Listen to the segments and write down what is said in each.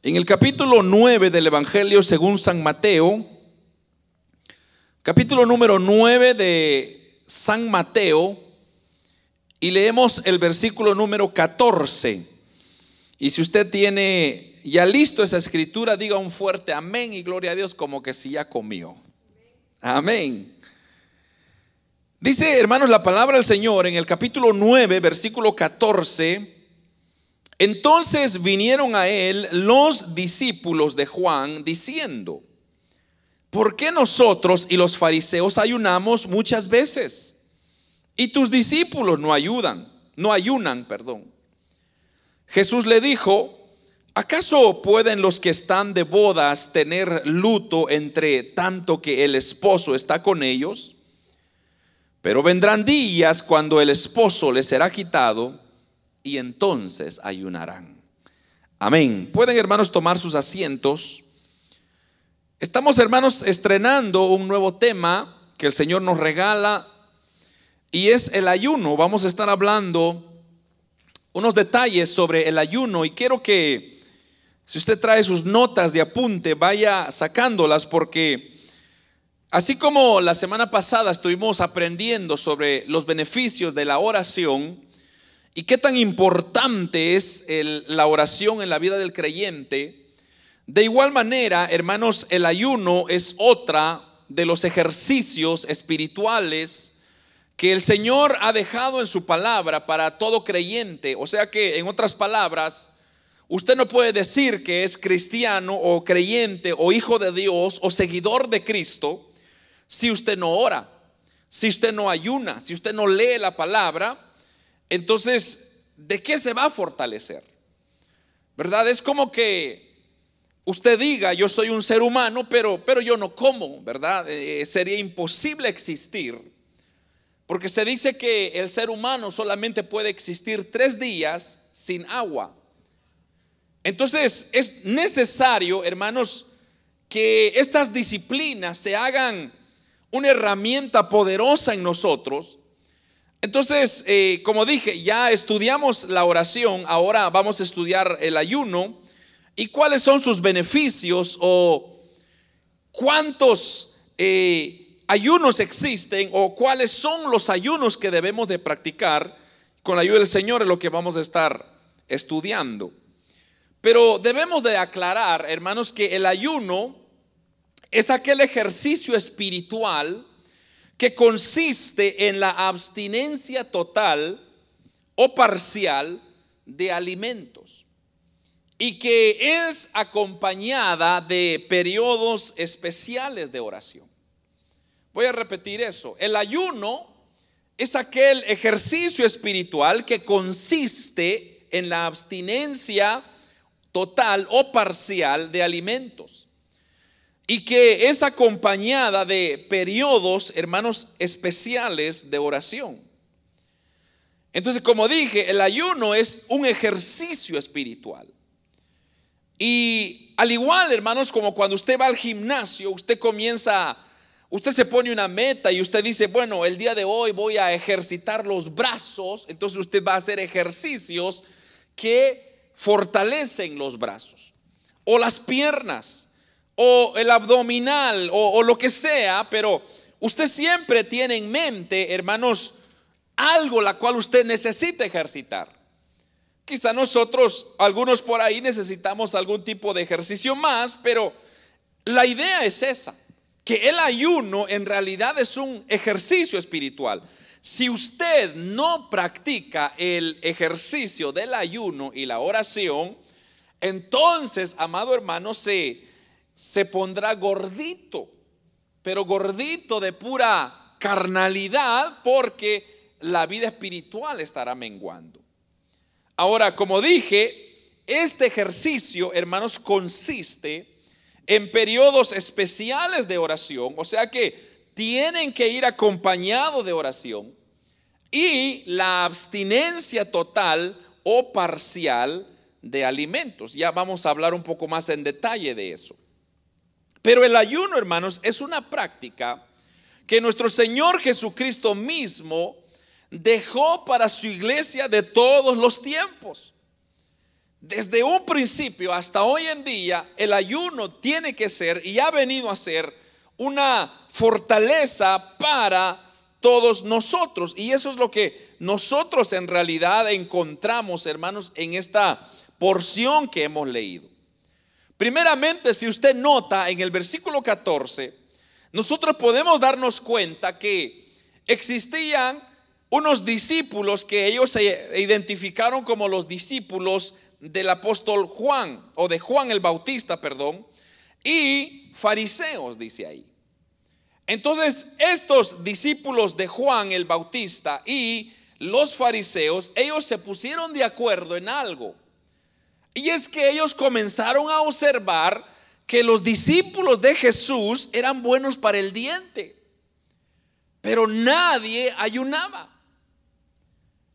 En el capítulo 9 del Evangelio según San Mateo, capítulo número 9 de San Mateo, y leemos el versículo número 14. Y si usted tiene ya listo esa escritura, diga un fuerte amén y gloria a Dios como que si ya comió. Amén. Dice, hermanos, la palabra del Señor en el capítulo 9, versículo 14. Entonces vinieron a él los discípulos de Juan diciendo, ¿por qué nosotros y los fariseos ayunamos muchas veces? Y tus discípulos no ayudan, no ayunan, perdón. Jesús le dijo, ¿acaso pueden los que están de bodas tener luto entre tanto que el esposo está con ellos? Pero vendrán días cuando el esposo les será quitado y entonces ayunarán. Amén. Pueden hermanos tomar sus asientos. Estamos hermanos estrenando un nuevo tema que el Señor nos regala y es el ayuno. Vamos a estar hablando unos detalles sobre el ayuno y quiero que si usted trae sus notas de apunte vaya sacándolas porque Así como la semana pasada estuvimos aprendiendo sobre los beneficios de la oración y qué tan importante es la oración en la vida del creyente, de igual manera, hermanos, el ayuno es otra de los ejercicios espirituales que el Señor ha dejado en su palabra para todo creyente. O sea que, en otras palabras, usted no puede decir que es cristiano o creyente o hijo de Dios o seguidor de Cristo si usted no ora, si usted no ayuna, si usted no lee la palabra, entonces, ¿de qué se va a fortalecer? ¿Verdad? Es como que usted diga, yo soy un ser humano, pero, pero yo no como, ¿verdad? Eh, sería imposible existir. Porque se dice que el ser humano solamente puede existir tres días sin agua. Entonces es necesario, hermanos, que estas disciplinas se hagan una herramienta poderosa en nosotros. Entonces, eh, como dije, ya estudiamos la oración, ahora vamos a estudiar el ayuno y cuáles son sus beneficios o cuántos eh, ayunos existen o cuáles son los ayunos que debemos de practicar. Con la ayuda del Señor es lo que vamos a estar estudiando. Pero debemos de aclarar, hermanos, que el ayuno es aquel ejercicio espiritual que consiste en la abstinencia total o parcial de alimentos y que es acompañada de periodos especiales de oración. Voy a repetir eso. El ayuno es aquel ejercicio espiritual que consiste en la abstinencia total o parcial de alimentos y que es acompañada de periodos, hermanos, especiales de oración. Entonces, como dije, el ayuno es un ejercicio espiritual. Y al igual, hermanos, como cuando usted va al gimnasio, usted comienza, usted se pone una meta y usted dice, bueno, el día de hoy voy a ejercitar los brazos, entonces usted va a hacer ejercicios que fortalecen los brazos o las piernas o el abdominal o, lo que sea, pero usted siempre tiene en mente, hermanos, algo la cual usted necesita ejercitar. Quizá nosotros, algunos por ahí, necesitamos algún tipo de ejercicio más, pero la idea es esa, que el ayuno en realidad es un ejercicio espiritual. Si usted no practica el ejercicio del ayuno y la oración, entonces, amado hermano, se se pondrá gordito, pero gordito de pura carnalidad porque la vida espiritual estará menguando. Ahora, como dije, este ejercicio, hermanos, consiste en periodos especiales de oración, o sea que tienen que ir acompañados de oración y la abstinencia total o parcial de alimentos. Ya vamos a hablar un poco más en detalle de eso. Pero el ayuno, hermanos, es una práctica que nuestro Señor Jesucristo mismo dejó para su iglesia de todos los tiempos. desde un principio hasta hoy en día, el ayuno tiene que ser y ha venido a ser una fortaleza para todos nosotros. Y eso es lo que nosotros en realidad encontramos, hermanos, en esta porción que hemos leído. Primeramente, si usted nota en el versículo 14, nosotros podemos darnos cuenta que existían unos discípulos que ellos se identificaron como los discípulos del apóstol Juan, o de Juan el Bautista, perdón, y fariseos, dice ahí. Entonces, estos discípulos de Juan el Bautista y los fariseos, ellos se pusieron de acuerdo en algo. Y es que ellos comenzaron a observar que los discípulos de Jesús eran buenos para el diente, pero nadie ayunaba.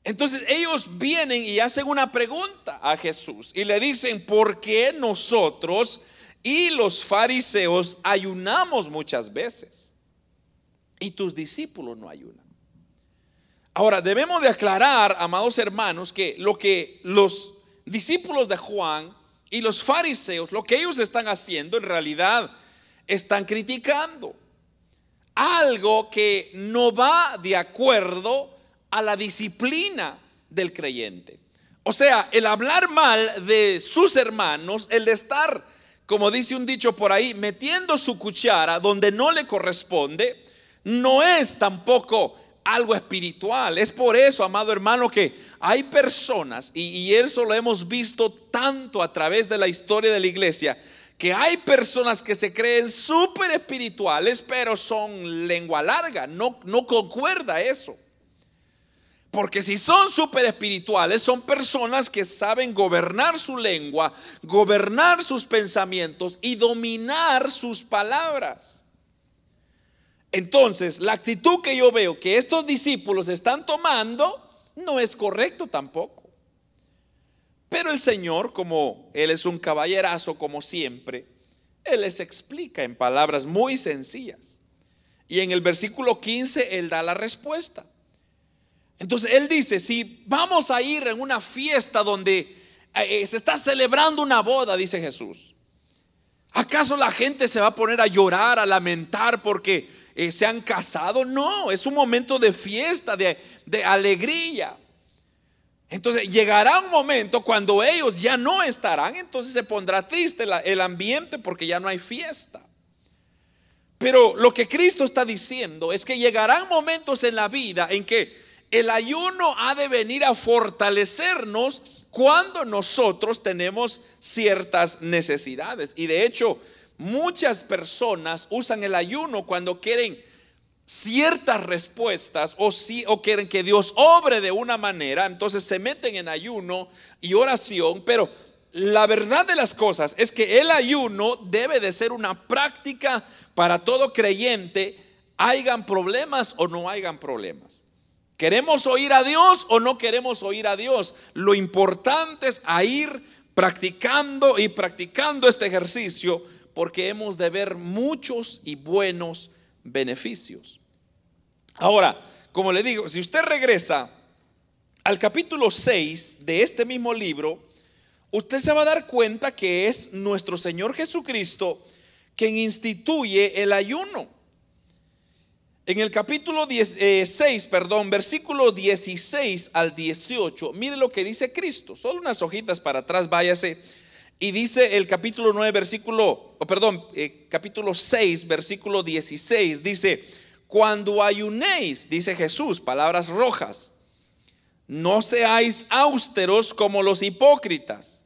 Entonces ellos vienen y hacen una pregunta a Jesús y le dicen, ¿por qué nosotros y los fariseos ayunamos muchas veces y tus discípulos no ayunan? Ahora, debemos de aclarar, amados hermanos, que lo que los discípulos de Juan y los fariseos, lo que ellos están haciendo en realidad están criticando algo que no va de acuerdo a la disciplina del creyente. O sea, el hablar mal de sus hermanos, el de estar, como dice un dicho por ahí, metiendo su cuchara donde no le corresponde, no es tampoco algo espiritual. Es por eso, amado hermano, que hay personas, y, y eso lo hemos visto tanto a través de la historia de la iglesia, que hay personas que se creen súper espirituales, pero son lengua larga, no, no concuerda eso. Porque si son súper espirituales, son personas que saben gobernar su lengua, gobernar sus pensamientos y dominar sus palabras. Entonces, la actitud que yo veo que estos discípulos están tomando no es correcto tampoco. Pero el Señor, como Él es un caballerazo como siempre, Él les explica en palabras muy sencillas. Y en el versículo 15 Él da la respuesta. Entonces él dice, si vamos a ir en una fiesta donde eh, eh, se está celebrando una boda, dice Jesús, ¿acaso la gente se va a poner a llorar, a lamentar porque eh, se han casado? No, es un momento de fiesta, de, alegría. Entonces llegará un momento cuando ellos ya no estarán, entonces se pondrá triste el ambiente porque ya no hay fiesta. Pero lo que Cristo está diciendo es que llegarán momentos en la vida en que el ayuno ha de venir a fortalecernos cuando nosotros tenemos ciertas necesidades. Y de hecho, muchas personas usan el ayuno cuando quieren ciertas respuestas o, si, o quieren que Dios obre de una manera, entonces se meten en ayuno y oración, pero la verdad de las cosas es que el ayuno debe de ser una práctica para todo creyente, hayan problemas o no hayan problemas. ¿Queremos oír a Dios o no queremos oír a Dios? Lo importante es a ir practicando y practicando este ejercicio porque hemos de ver muchos y buenos beneficios. Ahora, como le digo, si usted regresa al capítulo 6 de este mismo libro, usted se va a dar cuenta que es nuestro Señor Jesucristo quien instituye el ayuno. En el capítulo 6, eh, perdón, versículo 16 al 18, mire lo que dice Cristo. Solo unas hojitas para atrás, váyase. Y dice el capítulo 9, versículo, perdón, eh, capítulo 6, versículo 16, dice, cuando ayunéis, dice Jesús, palabras rojas, no seáis austeros como los hipócritas,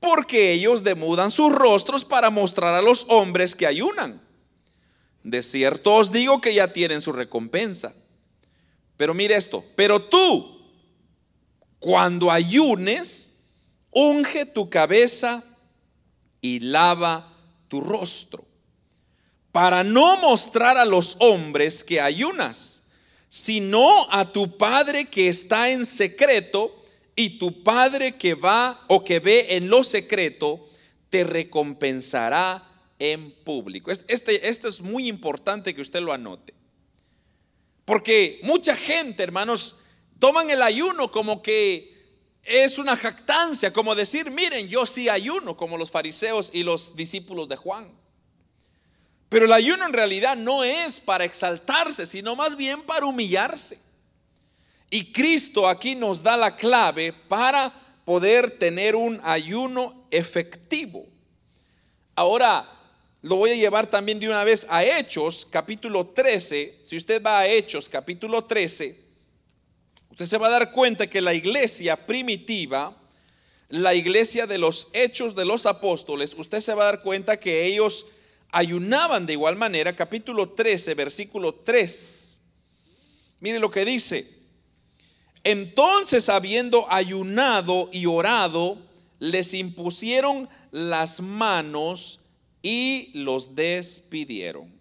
porque ellos demudan sus rostros para mostrar a los hombres que ayunan de cierto os digo que ya tienen su recompensa. Pero mire esto, pero tú, cuando ayunes, unge tu cabeza y lava tu rostro, para no mostrar a los hombres que ayunas, sino a tu Padre que está en secreto, y tu Padre que va o que ve en lo secreto, te recompensará en público. Este, esto es muy importante que usted lo anote. Porque mucha gente, hermanos, toman el ayuno como que es una jactancia, como decir, miren, yo sí ayuno, como los fariseos y los discípulos de Juan. Pero el ayuno en realidad no es para exaltarse, sino más bien para humillarse. Y Cristo aquí nos da la clave para poder tener un ayuno efectivo. Ahora, lo voy a llevar también de una vez a Hechos, capítulo 13. Si usted va a Hechos, capítulo 13, Usted se va a dar cuenta que la iglesia primitiva, la iglesia de los hechos de los apóstoles, usted se va a dar cuenta que ellos ayunaban de igual manera. Capítulo 13, versículo 3. Mire lo que dice. Entonces, habiendo ayunado y orado, les impusieron las manos y los despidieron.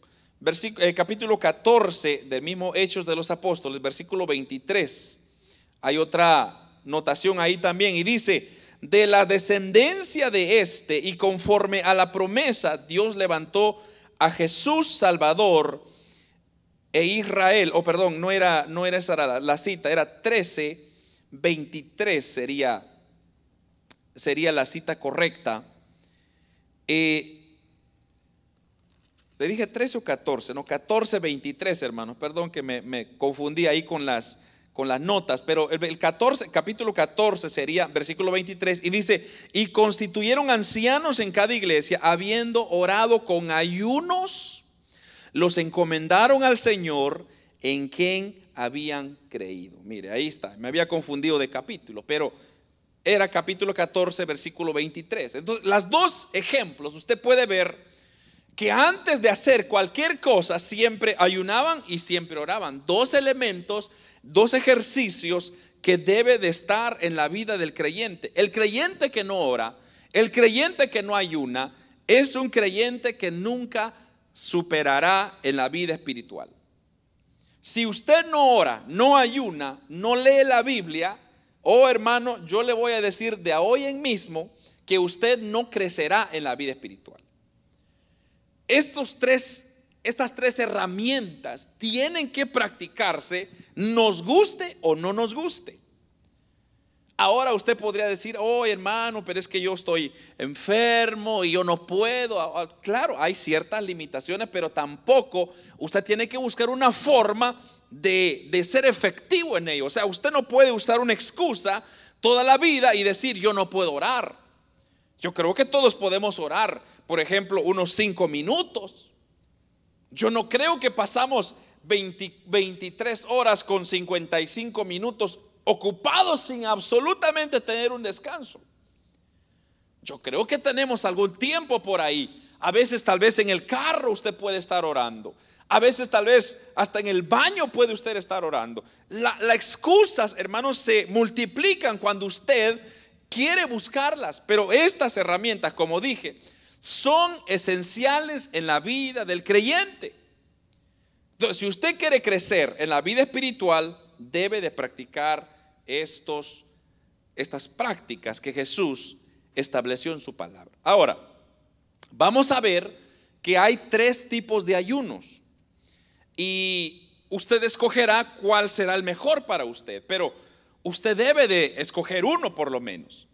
Eh, capítulo 14 del mismo Hechos de los Apóstoles, versículo 23 hay otra notación ahí también y dice, de la descendencia de este y conforme a la promesa, Dios levantó a Jesús Salvador e Israel, o perdón, no era, no era esa la, cita, era 13, 23 sería, sería la cita correcta. Eh, le dije 13 o 14, no, 14, 23, hermanos, perdón que me confundí ahí con las, con las notas, pero el 14, capítulo 14 sería versículo 23 y dice, y constituyeron ancianos en cada iglesia, habiendo orado con ayunos, los encomendaron al Señor en quien habían creído. Mire, ahí está, me había confundido de capítulo, pero era capítulo 14, versículo 23. Entonces, las dos ejemplos, usted puede ver que antes de hacer cualquier cosa siempre ayunaban y siempre oraban. Dos elementos dos ejercicios que debe de estar en la vida del creyente. El creyente que no ora, el creyente que no ayuna, es un creyente que nunca superará en la vida espiritual. Si usted no ora, no ayuna, no lee la Biblia, oh hermano, yo le voy a decir de hoy en mismo que usted no crecerá en la vida espiritual. Estos tres estas tres herramientas tienen que practicarse, nos guste o no nos guste. Ahora usted podría decir, oh hermano, pero es que yo estoy enfermo y yo no puedo. Ah, ah, claro, hay ciertas limitaciones, pero tampoco usted tiene que buscar una forma de, de ser efectivo en ello. O sea, usted no puede usar una excusa toda la vida y decir, yo no puedo orar. Yo creo que todos podemos orar, por ejemplo, unos cinco minutos. Yo no creo que pasamos 23 horas con 55 minutos ocupados sin absolutamente tener un descanso. Yo creo que tenemos algún tiempo por ahí. A veces tal vez en el carro usted puede estar orando. A veces tal vez hasta en el baño puede usted estar orando. las excusas, hermanos, se multiplican cuando usted quiere buscarlas. Pero estas herramientas, como dije, son esenciales en la vida del creyente. Entonces, si usted quiere crecer en la vida espiritual, debe de practicar estos, estas prácticas que Jesús estableció en su palabra. Ahora, vamos a ver que hay tres tipos de ayunos y usted escogerá cuál será el mejor para usted, pero usted debe de escoger uno por lo menos.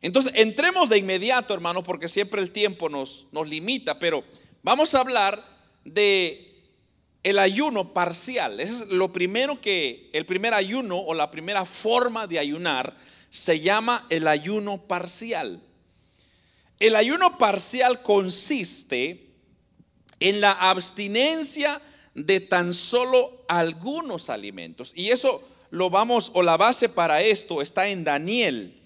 Entonces, entremos de inmediato, hermano, porque siempre el tiempo nos, nos limita, pero vamos a hablar de el ayuno parcial. es lo primero que, el primer ayuno o la primera forma de ayunar se llama el ayuno parcial. El ayuno parcial consiste en la abstinencia de tan solo algunos alimentos. Y eso lo vamos, o la base para esto está en Daniel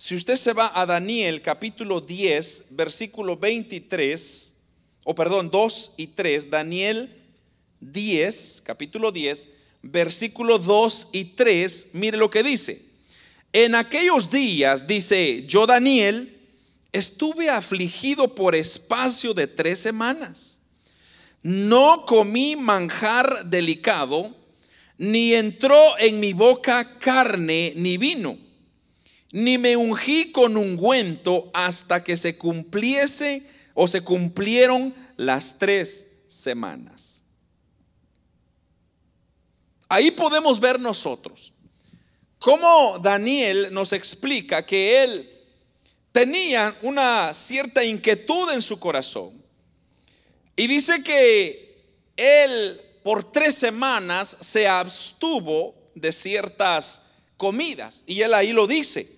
si usted se va a Daniel capítulo 10, versículo 23, o perdón, 2 y 3, Daniel 10, capítulo 10, versículo 2 y 3, mire lo que dice. En aquellos días, dice yo Daniel, estuve afligido por espacio de tres semanas. No comí manjar delicado, ni entró en mi boca carne ni vino ni me ungí con ungüento hasta que se cumpliese o se cumplieron las tres semanas. Ahí podemos ver nosotros cómo Daniel nos explica que él tenía una cierta inquietud en su corazón. Y dice que él por tres semanas se abstuvo de ciertas comidas. Y él ahí lo dice.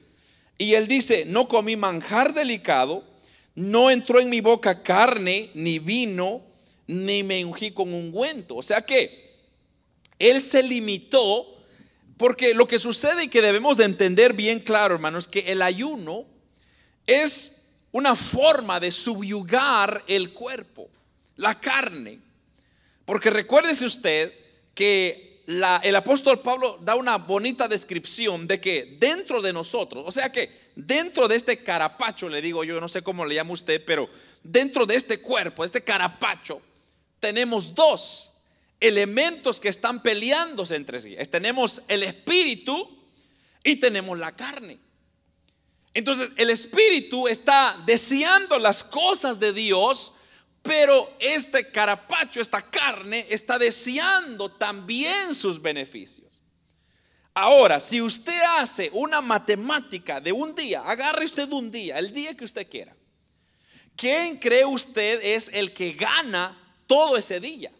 Y él dice, no comí manjar delicado, no entró en mi boca carne, ni vino, ni me ungí con ungüento. O sea que él se limitó, porque lo que sucede y que debemos de entender bien claro, hermanos, que el ayuno es una forma de subyugar el cuerpo, la carne. Porque recuérdese usted que el apóstol Pablo da una bonita descripción de que dentro de nosotros, o sea que dentro de este carapacho, le digo yo, no sé cómo le llama usted, pero dentro de este cuerpo, este carapacho, tenemos dos elementos que están peleándose entre sí. Tenemos el espíritu y tenemos la carne. Entonces el espíritu está deseando las cosas de Dios, pero este carapacho, esta carne, está deseando también sus beneficios. Ahora, si usted hace una matemática de un día, agarre usted un día, el día que usted quiera. ¿Quién cree usted es el que gana todo ese día?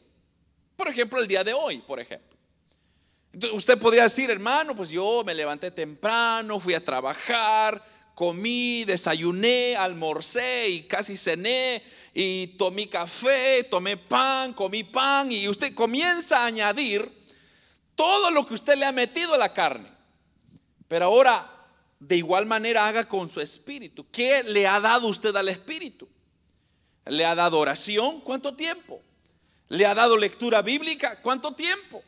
Por ejemplo, el día de hoy, por ejemplo. usted podría decir, hermano, pues yo me levanté temprano, fui a trabajar, comí, desayuné, almorcé y casi cené y tomé café, tomé pan, comí pan y usted comienza a añadir todo lo que usted le ha metido a la carne. Pero ahora, de igual manera, haga con su espíritu. ¿Qué le ha dado usted al espíritu? ¿Le ha dado oración? ¿Cuánto tiempo? ¿Le ha dado lectura bíblica? ¿Cuánto tiempo?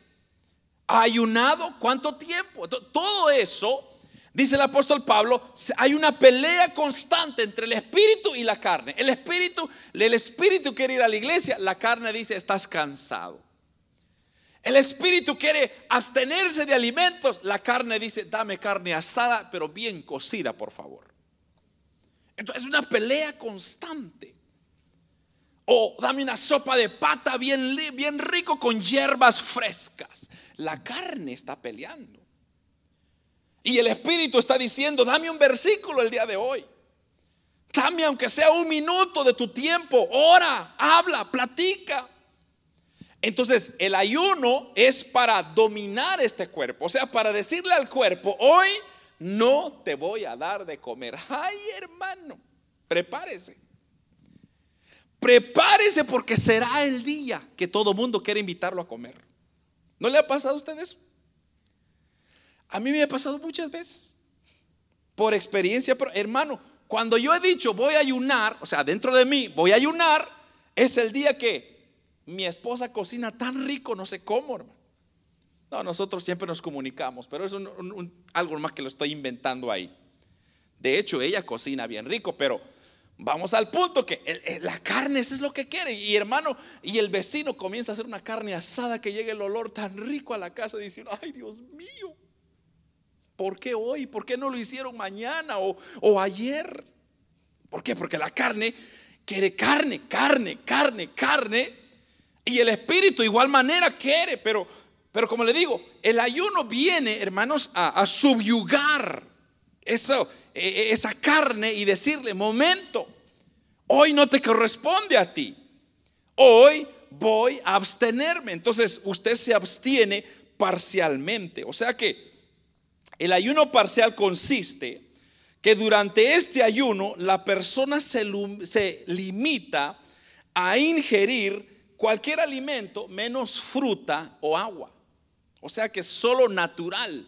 ¿Ha ayunado? ¿Cuánto tiempo? Todo eso Dice el apóstol Pablo, hay una pelea constante entre el espíritu y la carne. El espíritu, el espíritu quiere ir a la iglesia, la carne dice, estás cansado. El espíritu quiere abstenerse de alimentos, la carne dice, dame carne asada, pero bien cocida, por favor. Entonces es una pelea constante. O dame una sopa de pata bien, bien rico con hierbas frescas. La carne está peleando. Y el Espíritu está diciendo, dame un versículo el día de hoy. Dame aunque sea un minuto de tu tiempo, ora, habla, platica. Entonces el ayuno es para dominar este cuerpo, o sea, para decirle al cuerpo, hoy no te voy a dar de comer. Ay, hermano, prepárese. Prepárese porque será el día que todo mundo quiere invitarlo a comer. ¿No le ha pasado a usted eso? A mí me ha pasado muchas veces. Por experiencia, pero hermano, cuando yo he dicho voy a ayunar, o sea, dentro de mí voy a ayunar, es el día que mi esposa cocina tan rico, no sé cómo, hermano. No, nosotros siempre nos comunicamos, pero es algo más que lo estoy inventando ahí. De hecho, ella cocina bien rico, pero vamos al punto que la carne, eso es lo que quiere. Y hermano, y el vecino comienza a hacer una carne asada que llegue el olor tan rico a la casa diciendo, ay Dios mío, ¿Por qué hoy? ¿Por qué no lo hicieron mañana o, ayer? ¿Por qué? Porque la carne quiere carne, carne, carne, carne. Y el espíritu igual manera quiere, pero, pero como le digo, el ayuno viene, hermanos, a, subyugar eso, e, e, esa carne y decirle, momento, hoy no te corresponde a ti. Hoy voy a abstenerme. Entonces usted se abstiene parcialmente. O sea que el ayuno parcial consiste que durante este ayuno la persona se, limita a ingerir cualquier alimento menos fruta o agua. O sea que solo natural.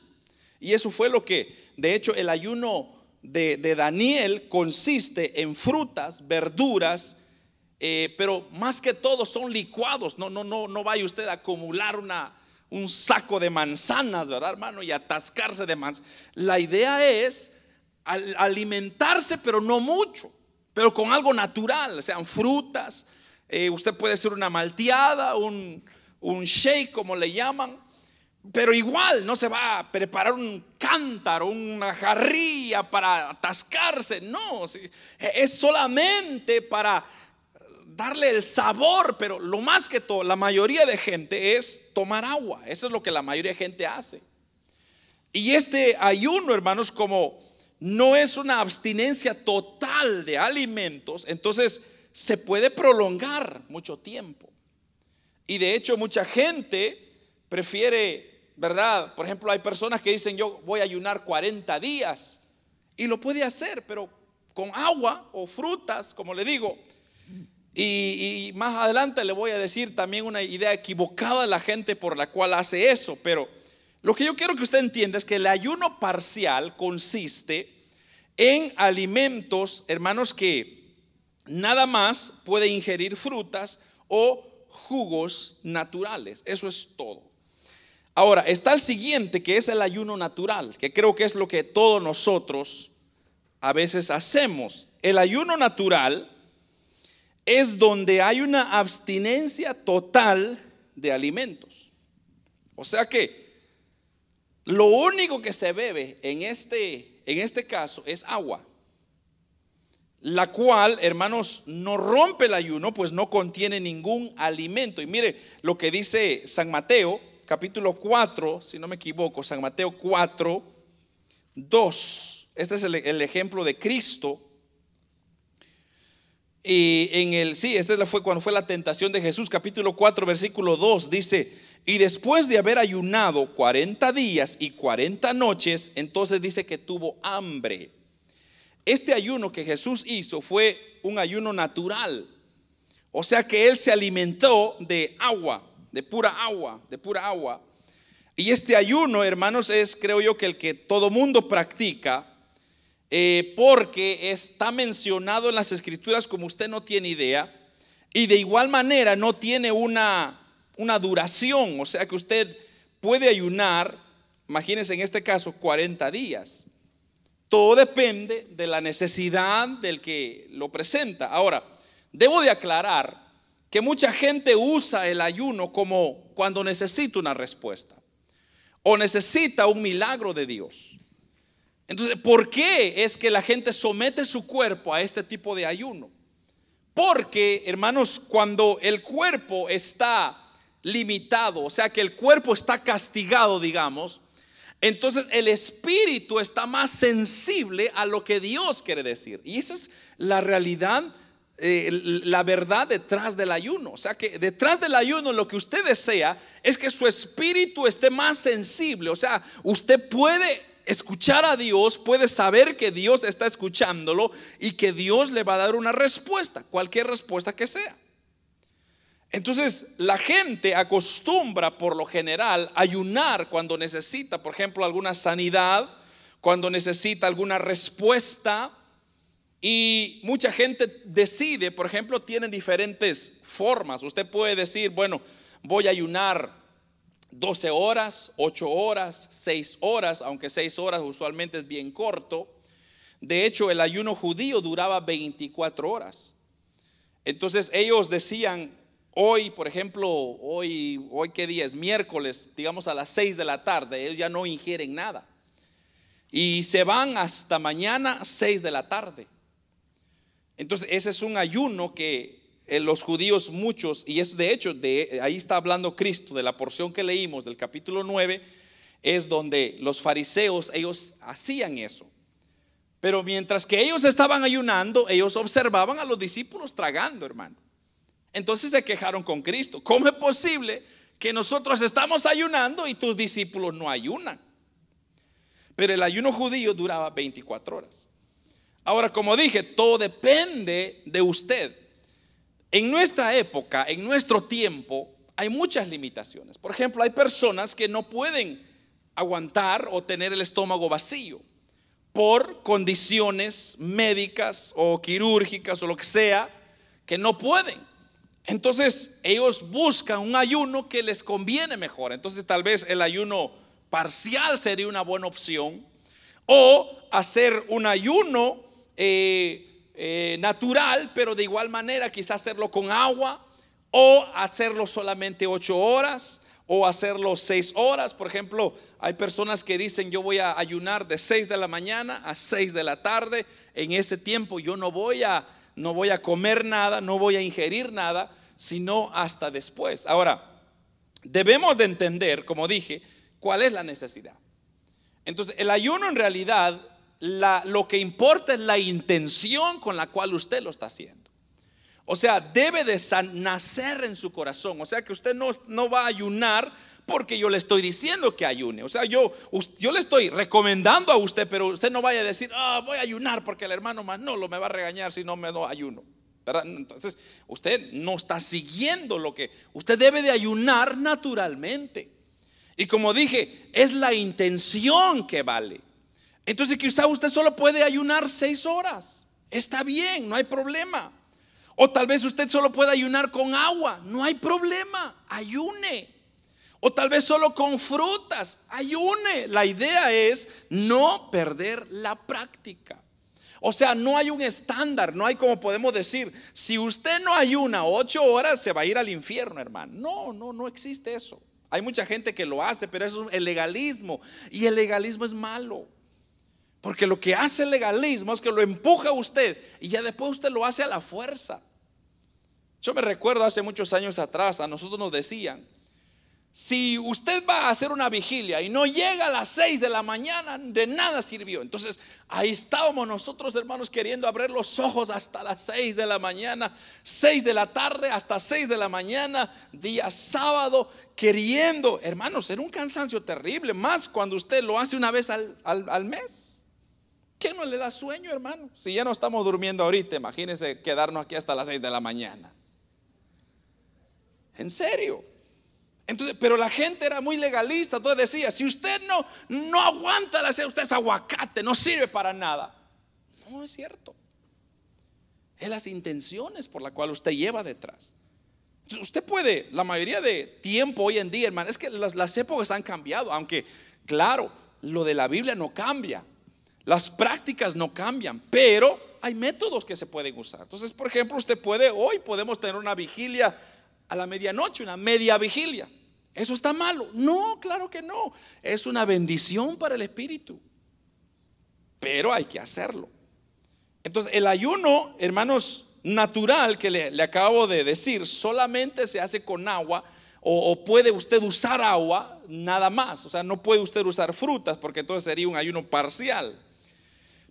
Y eso fue lo que, de hecho, el ayuno de, Daniel consiste en frutas, verduras, eh, pero más que todo son licuados. No, no, no, no vaya usted a acumular una, un saco de manzanas, ¿verdad, hermano? Y atascarse de manzanas. La idea es alimentarse, pero no mucho, pero con algo natural, sean frutas. Eh, usted puede hacer una malteada, un, un shake, como le llaman. Pero igual no se va a preparar un cántaro, una jarrilla para atascarse. No, es solamente para darle el sabor, pero lo más que todo, la mayoría de gente es tomar agua. Eso es lo que la mayoría de gente hace. Y este ayuno, hermanos, como no es una abstinencia total de alimentos, entonces se puede prolongar mucho tiempo. Y de hecho mucha gente prefiere, ¿verdad? Por ejemplo, hay personas que dicen yo voy a ayunar 40 días y lo puede hacer, pero con agua o frutas, como le digo. Y, más adelante le voy a decir también una idea equivocada de la gente por la cual hace eso, pero lo que yo quiero que usted entienda es que el ayuno parcial consiste en alimentos, hermanos, que nada más puede ingerir frutas o jugos naturales. Eso es todo. Ahora, está el siguiente, que es el ayuno natural, que creo que es lo que todos nosotros a veces hacemos. El ayuno natural es donde hay una abstinencia total de alimentos. O sea que lo único que se bebe en este, en este caso es agua, la cual, hermanos, no rompe el ayuno, pues no contiene ningún alimento. Y mire lo que dice San Mateo, capítulo 4, si no me equivoco, San Mateo 4, 2. Este es el, ejemplo de Cristo. Y en el, sí, este fue cuando fue la tentación de Jesús, capítulo 4, versículo 2, dice, y después de haber ayunado 40 días y 40 noches, entonces dice que tuvo hambre. Este ayuno que Jesús hizo fue un ayuno natural. O sea que él se alimentó de agua, de pura agua, de pura agua. Y este ayuno, hermanos, es creo yo que el que todo mundo practica eh, porque está mencionado en las escrituras como usted no tiene idea, y de igual manera no tiene una, una duración, o sea que usted puede ayunar, imagínense en este caso, 40 días. Todo depende de la necesidad del que lo presenta. Ahora, debo de aclarar que mucha gente usa el ayuno como cuando necesita una respuesta o necesita un milagro de Dios. Entonces, ¿por qué es que la gente somete su cuerpo a este tipo de ayuno? Porque, hermanos, cuando el cuerpo está limitado, o sea que el cuerpo está castigado, digamos, entonces el espíritu está más sensible a lo que Dios quiere decir. Y esa es la realidad, eh, la verdad detrás del ayuno. O sea que detrás del ayuno lo que usted desea es que su espíritu esté más sensible. O sea, usted puede escuchar a Dios, puede saber que Dios está escuchándolo y que Dios le va a dar una respuesta, cualquier respuesta que sea. Entonces, la gente acostumbra por lo general ayunar cuando necesita, por ejemplo, alguna sanidad, cuando necesita alguna respuesta. Y mucha gente decide, por ejemplo, tienen diferentes formas. Usted puede decir, bueno, voy a ayunar 12 horas, 8 horas, 6 horas, aunque 6 horas usualmente es bien corto. De hecho, el ayuno judío duraba 24 horas. Entonces ellos decían, hoy, por ejemplo, hoy, hoy qué día es, miércoles, digamos a las 6 de la tarde, ellos ya no ingieren nada. Y se van hasta mañana 6 de la tarde. Entonces ese es un ayuno que eh, los judíos muchos, y es de hecho, de, ahí está hablando Cristo, de la porción que leímos del capítulo 9, es donde los fariseos, ellos hacían eso. Pero mientras que ellos estaban ayunando, ellos observaban a los discípulos tragando, hermano. Entonces se quejaron con Cristo. ¿Cómo es posible que nosotros estamos ayunando y tus discípulos no ayunan? Pero el ayuno judío duraba 24 horas. Ahora, como dije, todo depende de usted. En nuestra época, en nuestro tiempo, hay muchas limitaciones. Por ejemplo, hay personas que no pueden aguantar o tener el estómago vacío por condiciones médicas o quirúrgicas o lo que sea, que no pueden. Entonces ellos buscan un ayuno que les conviene mejor. Entonces tal vez el ayuno parcial sería una buena opción. O hacer un ayuno eh, eh, natural, pero de igual manera quizás hacerlo con agua o hacerlo solamente ocho horas o hacerlo seis horas. Por ejemplo, hay personas que dicen yo voy a ayunar de seis de la mañana a seis de la tarde. En ese tiempo yo no voy a no voy a comer nada, no voy a ingerir nada, sino hasta después. Ahora, debemos de entender, como dije, cuál es la necesidad. Entonces, el ayuno en realidad, lo que importa es la intención con la cual usted lo está haciendo. O sea, debe de nacer en su corazón. O sea, que usted no, no va a ayunar porque yo le estoy diciendo que ayune. O sea, yo, yo le estoy recomendando a usted, pero usted no vaya a decir, ah, voy a ayunar porque el hermano Manolo me va a regañar si no me lo ayuno. Entonces, usted no está siguiendo lo que usted debe de ayunar naturalmente. Y como dije, es la intención que vale. Entonces quizá usted solo puede ayunar seis horas. Está bien, no hay problema. O tal vez usted solo puede ayunar con agua. No hay problema. Ayune. O tal vez solo con frutas. Ayune. La idea es no perder la práctica. O sea, no hay un estándar, no hay como podemos decir, si usted no ayuna ocho horas, se va a ir al infierno, hermano. No, no, no existe eso. Hay mucha gente que lo hace, pero eso es el legalismo. Y el legalismo es malo. Porque lo que hace el legalismo es que lo empuja a usted y ya después usted lo hace a la fuerza. Yo me recuerdo hace muchos años atrás, a nosotros nos decían, si usted va a hacer una vigilia y no llega a las 6 de la mañana, de nada sirvió. Entonces ahí estábamos nosotros hermanos queriendo abrir los ojos hasta las 6 de la mañana, 6 de la tarde hasta 6 de la mañana, día sábado, queriendo, hermanos, era un cansancio terrible, más cuando usted lo hace una vez al, al mes. ¿Qué no le da sueño, hermano? Si ya no estamos durmiendo ahorita, imagínese quedarnos aquí hasta las 6 de la mañana. En serio. Entonces, pero la gente era muy legalista, entonces decía, si usted no, no aguanta la sed, usted es aguacate, no sirve para nada. No es cierto. Es las intenciones por las cuales usted lleva detrás. usted puede, la mayoría de tiempo hoy en día, hermano, es que las, las épocas han cambiado, aunque claro, lo de la Biblia no cambia, las prácticas no cambian, pero hay métodos que se pueden usar. Entonces, por ejemplo, usted puede, hoy podemos tener una vigilia a la medianoche, una media vigilia. ¿Eso está malo? No, claro que no. Es una bendición para el espíritu. Pero hay que hacerlo. Entonces, el ayuno, hermanos, natural que le, acabo de decir, solamente se hace con agua o, o, puede usted usar agua, nada más. O sea, no puede usted usar frutas porque entonces sería un ayuno parcial.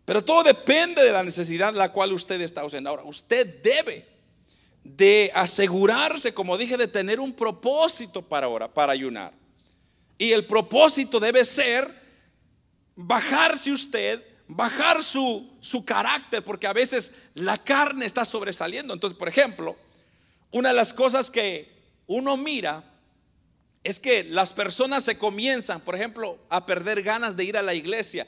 Pero todo depende de la necesidad la cual usted está usando. Ahora, usted debe de asegurarse, como dije, de tener un propósito para ahora, para ayunar. Y el propósito debe ser bajarse usted, bajar su, su carácter, porque a veces la carne está sobresaliendo. Entonces, por ejemplo, una de las cosas que uno mira es que las personas se comienzan, por ejemplo, a perder ganas de ir a la iglesia.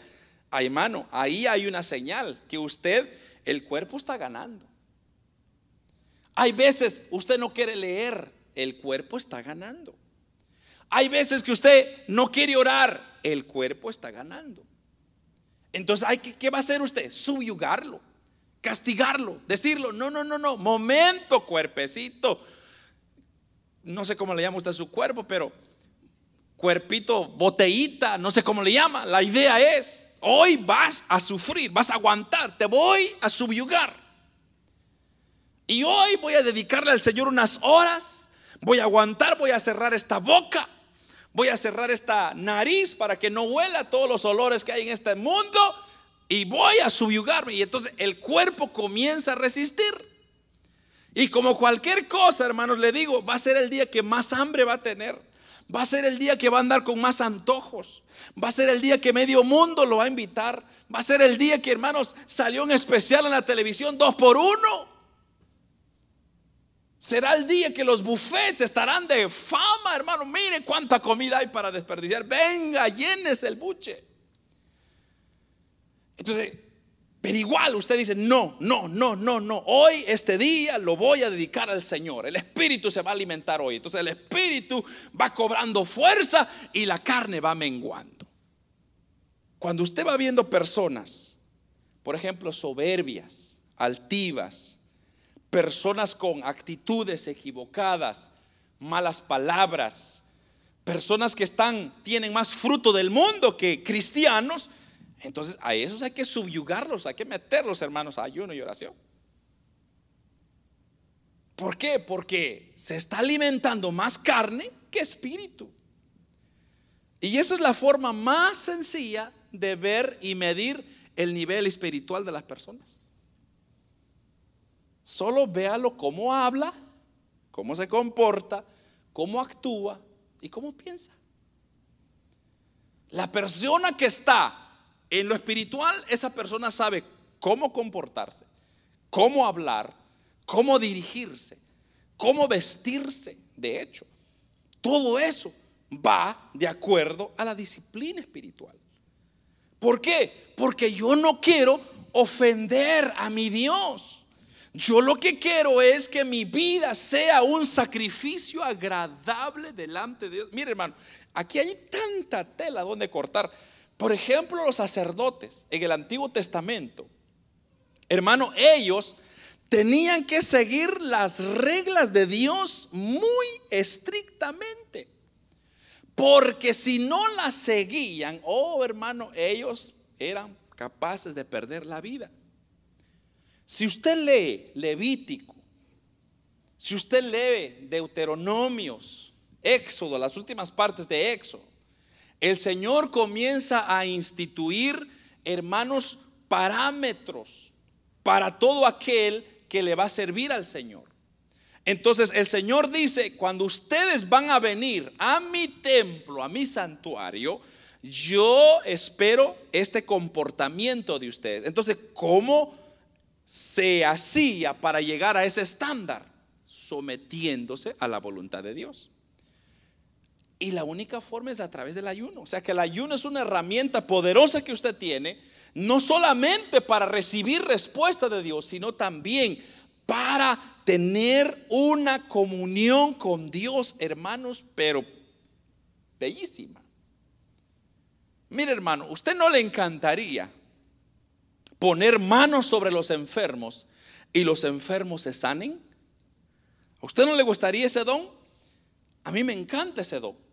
Ay, hermano, ahí hay una señal que usted, el cuerpo está ganando. Hay veces usted no quiere leer, el cuerpo está ganando. Hay veces que usted no quiere orar, el cuerpo está ganando. Entonces, hay que, ¿qué va a hacer usted? Subyugarlo, castigarlo, decirlo, no, no, no, no, momento, cuerpecito. No sé cómo le llama usted a su cuerpo, pero cuerpito, botellita, no sé cómo le llama. La idea es, hoy vas a sufrir, vas a aguantar, te voy a subyugar. Y hoy voy a dedicarle al Señor unas horas, voy a aguantar, voy a cerrar esta boca, voy a cerrar esta nariz para que no huela todos los olores que hay en este mundo y voy a subyugarme. Y entonces el cuerpo comienza a resistir. Y como cualquier cosa, hermanos, le digo, va a ser el día que más hambre va a tener. Va a ser el día que va a andar con más antojos. Va a ser el día que medio mundo lo va a invitar. Va a ser el día que, hermanos, salió en especial en la televisión dos por uno. Será el día que los buffets estarán de fama, hermano. Mire cuánta comida hay para desperdiciar. Venga, llenes el buche. Entonces, pero igual usted dice, no, no, no, no, no. Hoy, este día, lo voy a dedicar al Señor. El Espíritu se va a alimentar hoy. Entonces el Espíritu va cobrando fuerza y la carne va menguando. Cuando usted va viendo personas, por ejemplo, soberbias, altivas, personas con actitudes equivocadas, malas palabras, personas que están tienen más fruto del mundo que cristianos, entonces a esos hay que subyugarlos, hay que meterlos, hermanos, a ayuno y oración. ¿Por qué? Porque se está alimentando más carne que espíritu. Y esa es la forma más sencilla de ver y medir el nivel espiritual de las personas. Solo véalo cómo habla, cómo se comporta, cómo actúa y cómo piensa. La persona que está en lo espiritual, esa persona sabe cómo comportarse, cómo hablar, cómo dirigirse, cómo vestirse. De hecho, todo eso va de acuerdo a la disciplina espiritual. ¿Por qué? Porque yo no quiero ofender a mi Dios. Yo lo que quiero es que mi vida sea un sacrificio agradable delante de Dios. Mire, hermano, aquí hay tanta tela donde cortar. Por ejemplo, los sacerdotes en el Antiguo Testamento, hermano, ellos tenían que seguir las reglas de Dios muy estrictamente. Porque si no las seguían, oh hermano, ellos eran capaces de perder la vida. Si usted lee Levítico, si usted lee Deuteronomios, Éxodo, las últimas partes de Éxodo, el Señor comienza a instituir, hermanos, parámetros para todo aquel que le va a servir al Señor. Entonces el Señor dice, cuando ustedes van a venir a mi templo, a mi santuario, yo espero este comportamiento de ustedes. Entonces, ¿cómo se hacía para llegar a ese estándar? Sometiéndose a la voluntad de Dios. Y la única forma es a través del ayuno. O sea que el ayuno es una herramienta poderosa que usted tiene, no solamente para recibir respuesta de Dios, sino también para tener una comunión con Dios, hermanos, pero bellísima. Mire, hermano, ¿usted no le encantaría poner manos sobre los enfermos y los enfermos se sanen? ¿A usted no le gustaría ese don? A mí me encanta ese don.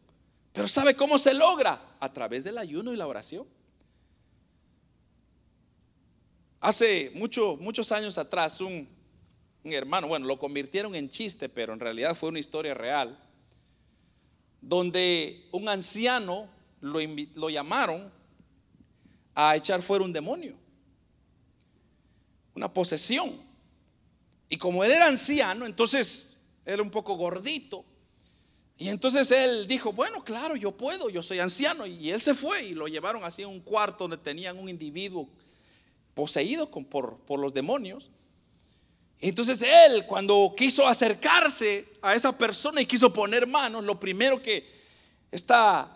Pero ¿sabe cómo se logra? A través del ayuno y la oración. Hace mucho, muchos años atrás, un, un hermano, bueno, lo convirtieron en chiste, pero en realidad fue una historia real, donde un anciano lo, lo llamaron a echar fuera un demonio, una posesión. Y como él era anciano, entonces era un poco gordito. Y entonces él dijo, bueno, claro, yo puedo, yo soy anciano. Y él se fue y lo llevaron así a un cuarto donde tenían un individuo poseído por, los demonios. Entonces él, cuando quiso acercarse a esa persona y quiso poner manos, lo primero que esta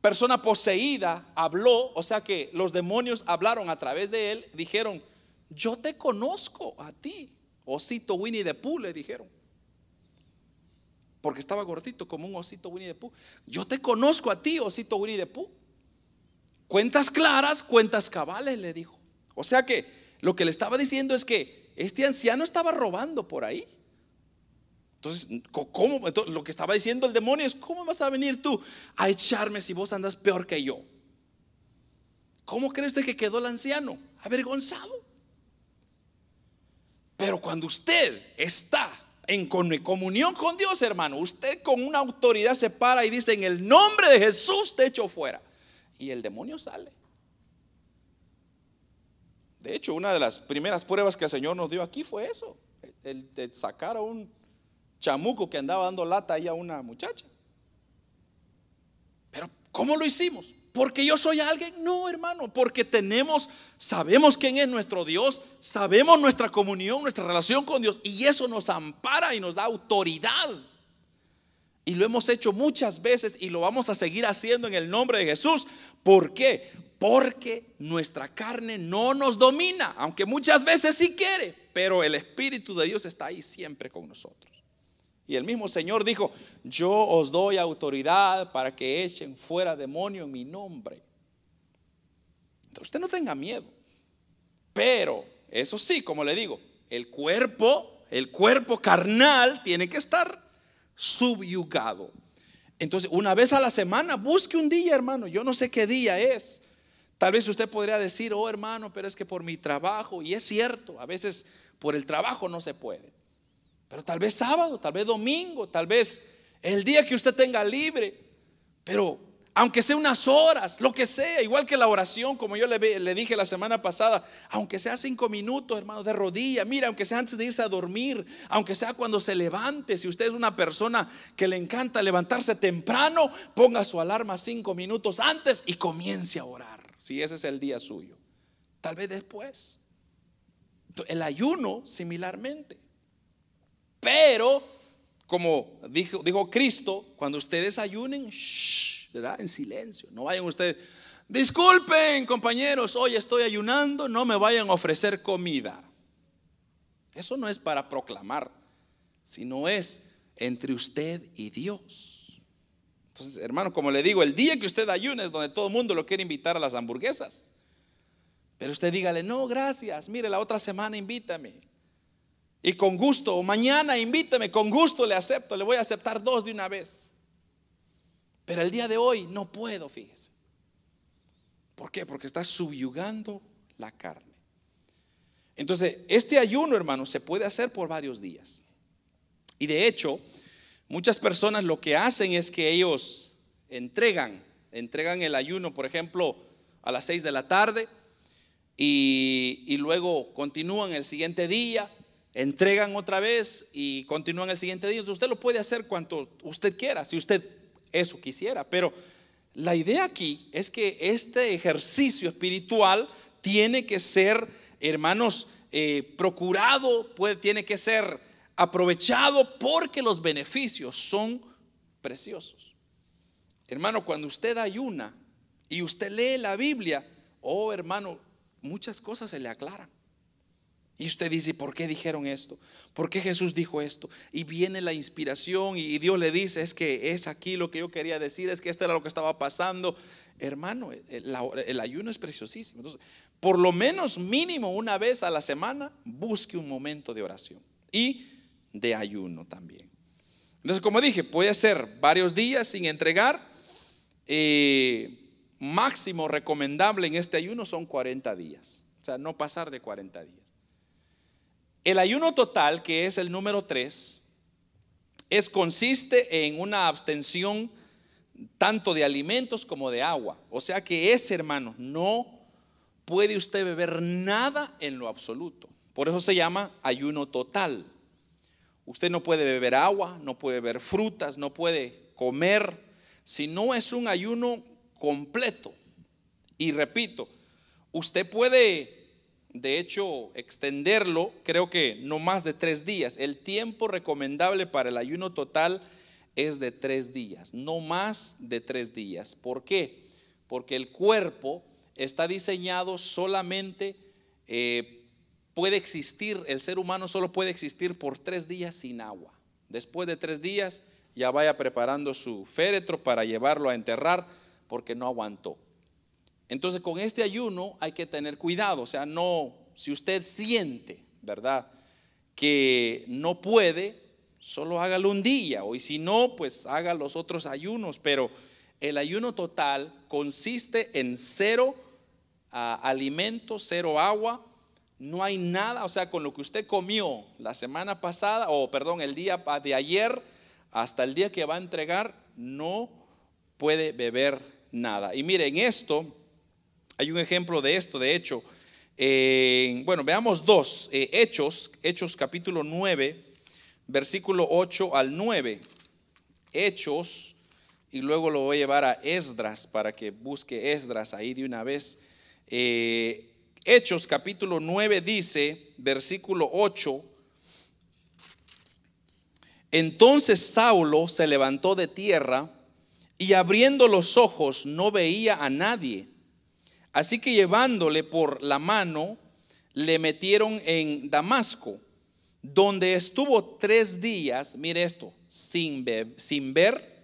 persona poseída habló, o sea que los demonios hablaron a través de él, dijeron, yo te conozco a ti, osito Winnie de Pooh, le dijeron. Porque estaba gordito como un osito Winnie de Pooh. Yo te conozco a ti, osito Winnie de Pooh. Cuentas claras, cuentas cabales, le dijo. O sea que lo que le estaba diciendo es que este anciano estaba robando por ahí. Entonces, ¿cómo? lo que estaba diciendo el demonio es, ¿cómo vas a venir tú a echarme si vos andas peor que yo? ¿Cómo cree usted que quedó el anciano? Avergonzado. Pero cuando usted está en comunión con Dios, hermano, usted con una autoridad se para y dice, en el nombre de Jesús te echo fuera. Y el demonio sale. De hecho, una de las primeras pruebas que el Señor nos dio aquí fue eso, el de sacar a un chamuco que andaba dando lata ahí a una muchacha. Pero ¿cómo lo hicimos? Porque yo soy alguien, no, hermano, porque tenemos, sabemos quién es nuestro Dios, sabemos nuestra comunión, nuestra relación con Dios, y eso nos ampara y nos da autoridad. Y lo hemos hecho muchas veces y lo vamos a seguir haciendo en el nombre de Jesús. ¿Por qué? Porque nuestra carne no nos domina, aunque muchas veces sí quiere, pero el Espíritu de Dios está ahí siempre con nosotros. Y el mismo Señor dijo, yo os doy autoridad para que echen fuera demonio en mi nombre. Entonces usted no tenga miedo. Pero, eso sí, como le digo, el cuerpo, el cuerpo carnal tiene que estar subyugado. Entonces, una vez a la semana, busque un día, hermano. Yo no sé qué día es. Tal vez usted podría decir, oh hermano, pero es que por mi trabajo, y es cierto, a veces por el trabajo no se puede. Pero tal vez sábado, tal vez domingo, tal vez el día que usted tenga libre. Pero aunque sea unas horas, lo que sea, igual que la oración, como yo le, dije la semana pasada, aunque sea cinco minutos, hermano, de rodilla, mira, aunque sea antes de irse a dormir, aunque sea cuando se levante, si usted es una persona que le encanta levantarse temprano, ponga su alarma cinco minutos antes y comience a orar, si ese es el día suyo, tal vez después. El ayuno, similarmente. Pero, como dijo, Cristo, cuando ustedes ayunen, shh, en silencio. No vayan ustedes, disculpen compañeros, hoy estoy ayunando, no me vayan a ofrecer comida. Eso no es para proclamar, sino es entre usted y Dios. Entonces, hermano, como le digo, el día que usted ayune es donde todo el mundo lo quiere invitar a las hamburguesas. Pero usted dígale, no, gracias, mire, la otra semana invítame. Y con gusto, o mañana invítame, con gusto le acepto, le voy a aceptar dos de una vez. Pero el día de hoy no puedo, fíjese. ¿Por qué? Porque está subyugando la carne. Entonces, este ayuno, hermano, se puede hacer por varios días. Y de hecho, muchas personas lo que hacen es que ellos entregan, entregan el ayuno, por ejemplo, a las 6 de la tarde y, y luego continúan el siguiente día, entregan otra vez y continúan el siguiente día. Usted lo puede hacer cuanto usted quiera. Si usted eso quisiera. Pero la idea aquí es que este ejercicio espiritual tiene que ser, hermanos, eh, procurado, puede, tiene que ser aprovechado porque los beneficios son preciosos. Hermano, cuando usted ayuna y usted lee la Biblia, oh hermano, muchas cosas se le aclaran. Y usted dice, ¿por qué dijeron esto? ¿Por qué Jesús dijo esto? Y viene la inspiración y Dios le dice, es que es aquí lo que yo quería decir, es que esto era lo que estaba pasando. Hermano, el, ayuno es preciosísimo. Entonces, por lo menos mínimo una vez a la semana, busque un momento de oración y de ayuno también. Entonces, como dije, puede ser varios días sin entregar. Eh, máximo recomendable en este ayuno son 40 días. O sea, no pasar de 40 días. El ayuno total, que es el número 3, es, consiste en una abstención tanto de alimentos como de agua. O sea que ese hermano no puede usted beber nada en lo absoluto. Por eso se llama ayuno total. Usted no puede beber agua, no puede beber frutas, no puede comer, si no es un ayuno completo. Y repito, usted puede de hecho, extenderlo, creo que no más de tres días. El tiempo recomendable para el ayuno total es de tres días, no más de tres días. ¿Por qué? Porque el cuerpo está diseñado solamente, eh, puede existir, el ser humano solo puede existir por tres días sin agua. Después de tres días ya vaya preparando su féretro para llevarlo a enterrar porque no aguantó. Entonces con este ayuno hay que tener cuidado, o sea, no, si usted siente, ¿verdad? Que no puede, solo hágalo un día, o si no, pues haga los otros ayunos, pero el ayuno total consiste en cero alimento, cero agua, no hay nada, o sea, con lo que usted comió la semana pasada, o perdón, el día de ayer, hasta el día que va a entregar, no puede beber nada. Y miren, esto hay un ejemplo de esto, de hecho. bueno, veamos dos. Eh, Hechos, Hechos capítulo 9, versículo 8 al 9. Hechos, y luego lo voy a llevar a Esdras para que busque Esdras ahí de una vez. Eh, Hechos capítulo 9 dice, versículo 8. Entonces Saulo se levantó de tierra y abriendo los ojos no veía a nadie Así que llevándole por la mano, le metieron en Damasco, donde estuvo tres días, mire esto, sin, sin ver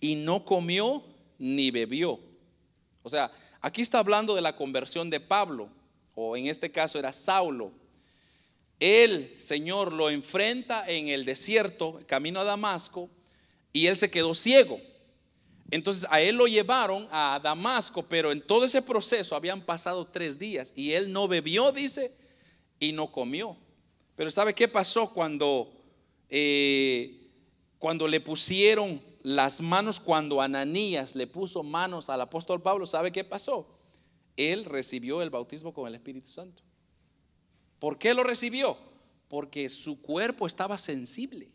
y no comió ni bebió. O sea, aquí está hablando de la conversión de Pablo, o en este caso era Saulo. El Señor lo enfrenta en el desierto, camino a Damasco, y él se quedó ciego. Entonces a él lo llevaron a Damasco, pero en todo ese proceso habían pasado tres días y él no bebió, dice, y no comió. Pero ¿sabe qué pasó cuando, eh, cuando le pusieron las manos cuando Ananías le puso manos al apóstol Pablo, ¿sabe qué pasó? Él recibió el bautismo con el Espíritu Santo. ¿Por qué lo recibió? Porque su cuerpo estaba sensible.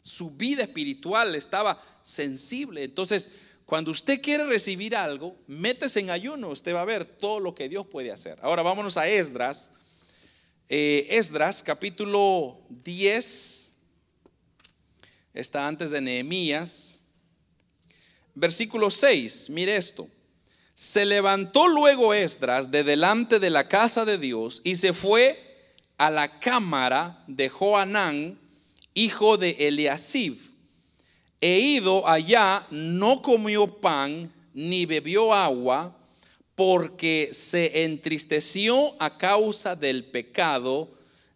Su vida espiritual estaba sensible. Entonces, cuando usted quiere recibir algo, métese en ayuno, usted va a ver todo lo que Dios puede hacer. Ahora vámonos a Esdras. Eh, Esdras, capítulo 10, está antes de Nehemías. Versículo 6, mire esto. Se levantó luego Esdras de delante de la casa de Dios y se fue a la cámara de Joanán, hijo de Eliasib He ido allá, no comió pan ni bebió agua, porque se entristeció a causa del pecado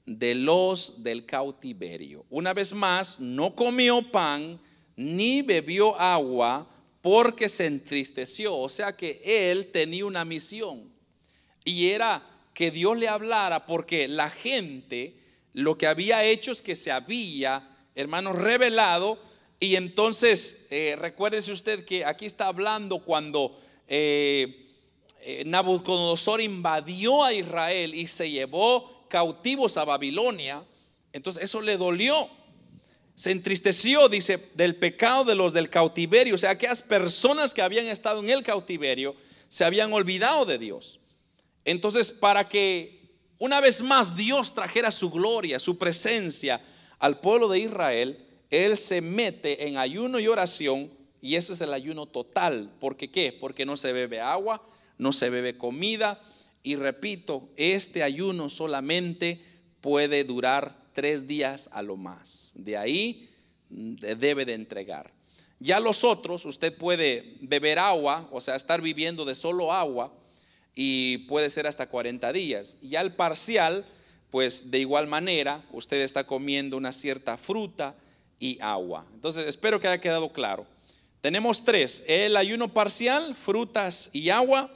de los del cautiverio. Una vez más, no comió pan ni bebió agua, porque se entristeció. O sea que él tenía una misión y era que Dios le hablara, porque la gente lo que había hecho es que se había, hermanos, revelado y entonces, eh, recuérdese usted que aquí está hablando cuando eh, eh, Nabucodonosor invadió a Israel y se llevó cautivos a Babilonia. Entonces, eso le dolió. Se entristeció, dice, del pecado de los del cautiverio. O sea, aquellas personas que habían estado en el cautiverio se habían olvidado de Dios. Entonces, para que una vez más Dios trajera su gloria, su presencia al pueblo de Israel, él se mete en ayuno y oración y ese es el ayuno total. ¿Por qué? Porque no se bebe agua, no se bebe comida y repito, este ayuno solamente puede durar tres días a lo más. De ahí debe de entregar. Ya los otros, usted puede beber agua, o sea, estar viviendo de solo agua y puede ser hasta 40 días. Ya el parcial, pues de igual manera, usted está comiendo una cierta fruta, y agua. Entonces, espero que haya quedado claro. Tenemos tres, el ayuno parcial, frutas y agua,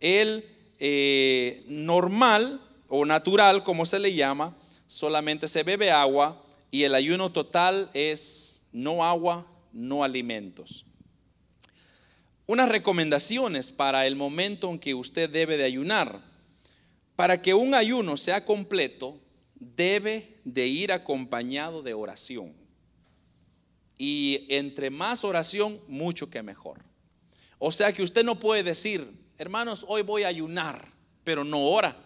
el eh, normal o natural, como se le llama, solamente se bebe agua y el ayuno total es no agua, no alimentos. Unas recomendaciones para el momento en que usted debe de ayunar. Para que un ayuno sea completo, debe de ir acompañado de oración. Y entre más oración, mucho que mejor. O sea que usted no puede decir, hermanos, hoy voy a ayunar, pero no ora.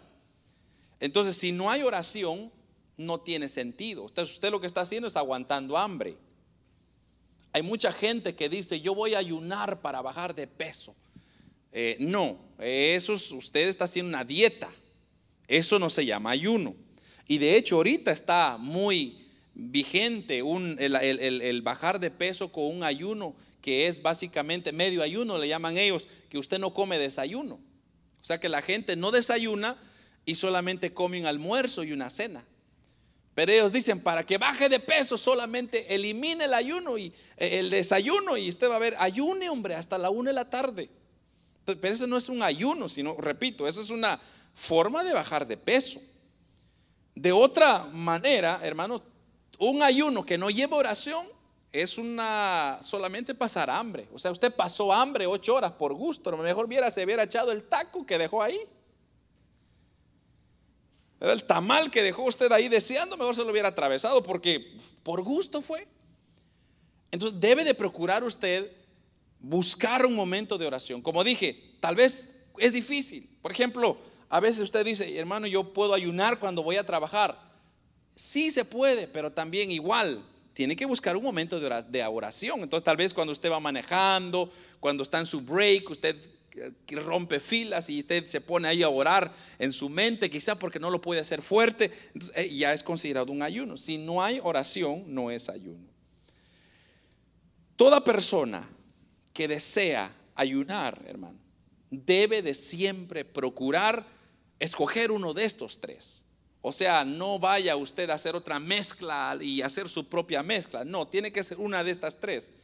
Entonces, si no hay oración, no tiene sentido. Usted, usted lo que está haciendo es aguantando hambre. Hay mucha gente que dice, yo voy a ayunar para bajar de peso. Eh, no, eso usted está haciendo una dieta. Eso no se llama ayuno. Y de hecho ahorita está muy vigente un, el, bajar de peso con un ayuno que es básicamente medio ayuno, le llaman ellos, que usted no come desayuno. O sea que la gente no desayuna y solamente come un almuerzo y una cena. Pero ellos dicen, para que baje de peso solamente elimine el ayuno y eh, el desayuno y usted va a ver, ayune hombre hasta la una de la tarde. Pero ese no es un ayuno, sino, repito, eso es una forma de bajar de peso. De otra manera, hermanos, un ayuno que no lleva oración es una solamente pasar hambre. O sea, usted pasó hambre ocho horas por gusto. Mejor hubiera se hubiera echado el taco que dejó ahí. El tamal que dejó usted ahí deseando, mejor se lo hubiera atravesado porque por gusto fue. Entonces debe de procurar usted buscar un momento de oración. Como dije, tal vez es difícil. Por ejemplo, a veces usted dice, hermano, yo puedo ayunar cuando voy a trabajar. Sí se puede, pero también igual tiene que buscar un momento de oración. Entonces tal vez cuando usted va manejando, cuando está en su break, usted eh, rompe filas y usted se pone ahí a orar en su mente, quizá porque no lo puede hacer fuerte, eh, ya es considerado un ayuno. Si no hay oración, no es ayuno. Toda persona que desea ayunar, hermano, debe de siempre procurar escoger uno de estos tres. O sea, no vaya usted a hacer otra mezcla y hacer su propia mezcla. No, tiene que ser una de estas tres.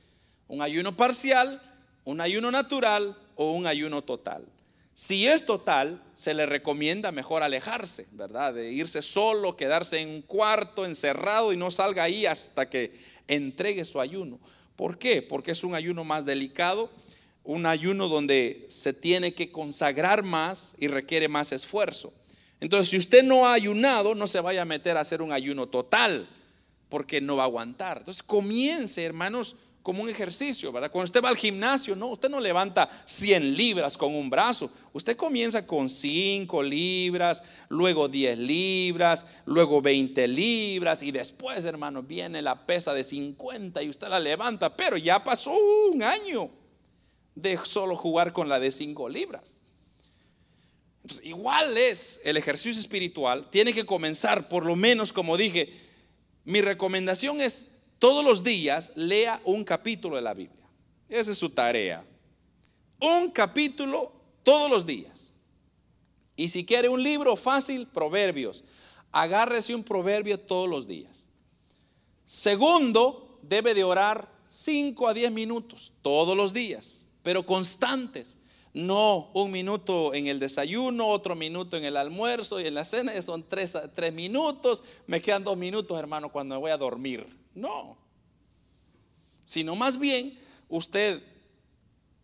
Un ayuno parcial, un ayuno natural o un ayuno total. Si es total, se le recomienda mejor alejarse, ¿verdad? De irse solo, quedarse en un cuarto encerrado y no salga ahí hasta que entregue su ayuno. ¿Por qué? Porque es un ayuno más delicado, un ayuno donde se tiene que consagrar más y requiere más esfuerzo. Entonces, si usted no ha ayunado, no se vaya a meter a hacer un ayuno total, porque no va a aguantar. Entonces, comience, hermanos, como un ejercicio, ¿verdad? Cuando usted va al gimnasio, no, usted no levanta 100 libras con un brazo. Usted comienza con 5 libras, luego 10 libras, luego 20 libras y después, hermano, viene la pesa de 50 y usted la levanta, pero ya pasó un año de solo jugar con la de 5 libras. Entonces, igual es el ejercicio espiritual, tiene que comenzar por lo menos, como dije, mi recomendación es todos los días lea un capítulo de la Biblia. Esa es su tarea. Un capítulo todos los días. Y si quiere un libro fácil, Proverbios. Agárrese un proverbio todos los días. Segundo, debe de orar 5 a 10 minutos todos los días, pero constantes. No un minuto en el desayuno, otro minuto en el almuerzo y en la cena, son tres, tres minutos, me quedan dos minutos, hermano, cuando me voy a dormir. No. Sino más bien, usted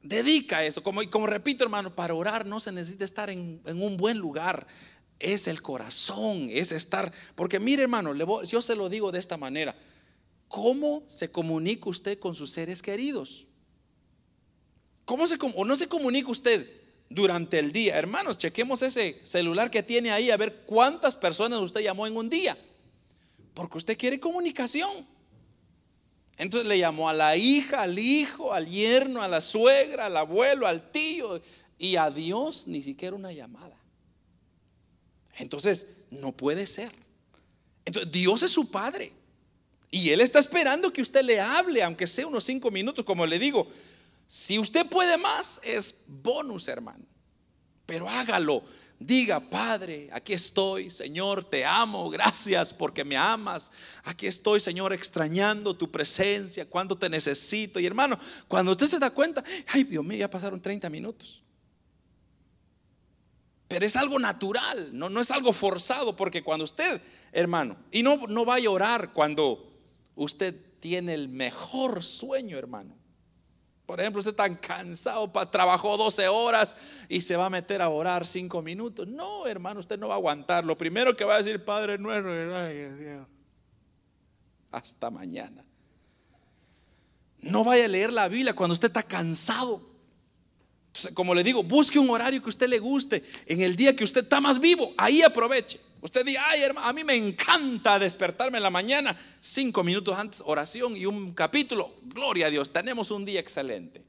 dedica eso. Como, como repito, hermano, para orar no se necesita estar en, un buen lugar. Es el corazón, es estar. Porque mire, hermano, yo se lo digo de esta manera. ¿Cómo se comunica usted con sus seres queridos? ¿Cómo se o no se comunica usted durante el día? Hermanos, chequemos ese celular que tiene ahí a ver cuántas personas usted llamó en un día. Porque usted quiere comunicación. Entonces le llamó a la hija, al hijo, al yerno, a la suegra, al abuelo, al tío y a Dios ni siquiera una llamada. Entonces, no puede ser. Entonces, Dios es su padre. Y Él está esperando que usted le hable, aunque sea unos cinco minutos, como le digo. Si usted puede más, es bonus, hermano. Pero hágalo Diga, Padre, aquí estoy, Señor, te amo, gracias porque me amas. Aquí estoy, Señor, extrañando tu presencia, cuando te necesito. Y hermano, cuando usted se da cuenta, ay Dios mío, ya pasaron 30 minutos. Pero es algo natural, no, no es algo forzado, porque cuando usted, hermano, y no, no va a llorar cuando usted tiene el mejor sueño, hermano. Por ejemplo, usted está cansado, trabajó 12 horas y se va a meter a orar 5 minutos. No, hermano, usted no va a aguantar. Lo primero que va a decir, Padre nuestro, hasta mañana. No vaya a leer la Biblia cuando usted está cansado. como le digo, busque un horario que usted le guste. En el día que usted está más vivo, ahí aproveche. Usted dice, ay hermano, a mí me encanta despertarme en la mañana, cinco minutos antes, oración y un capítulo. Gloria a Dios, tenemos un día excelente.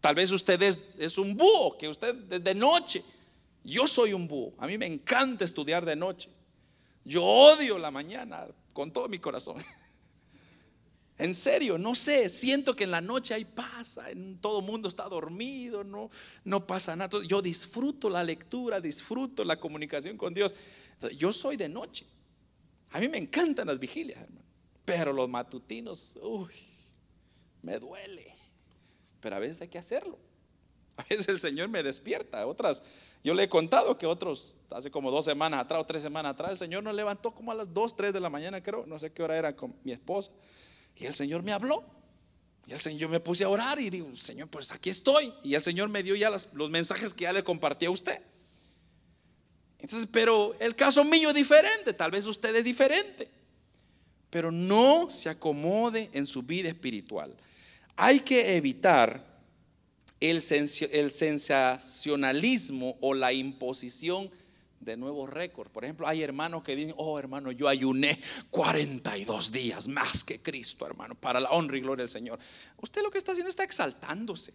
Tal vez usted es, un búho, que usted de noche. Yo soy un búho, a mí me encanta estudiar de noche. Yo odio la mañana con todo mi corazón. En serio, no sé, siento que en la noche hay paz, en todo mundo está dormido, no, no pasa nada. Yo disfruto la lectura, disfruto la comunicación con Dios. Yo soy de noche. A mí me encantan las vigilias, hermano. Pero los matutinos, uy, me duele. Pero a veces hay que hacerlo. A veces el Señor me despierta. Otras, yo le he contado que otros, hace como dos semanas atrás o tres semanas atrás, el Señor nos levantó como a las dos, tres de la mañana, creo. No sé qué hora era con mi esposa. Y el Señor me habló. Y el Señor me puse a orar y digo, Señor, pues aquí estoy. Y el Señor me dio ya los mensajes que ya le compartí a usted. Entonces, pero el caso mío es diferente, tal vez usted es diferente, pero no se acomode en su vida espiritual. Hay que evitar el, el sensacionalismo o la imposición de nuevos récords. Por ejemplo, hay hermanos que dicen, oh hermano, yo ayuné 42 días más que Cristo, hermano, para la honra y gloria del Señor. Usted lo que está haciendo está exaltándose.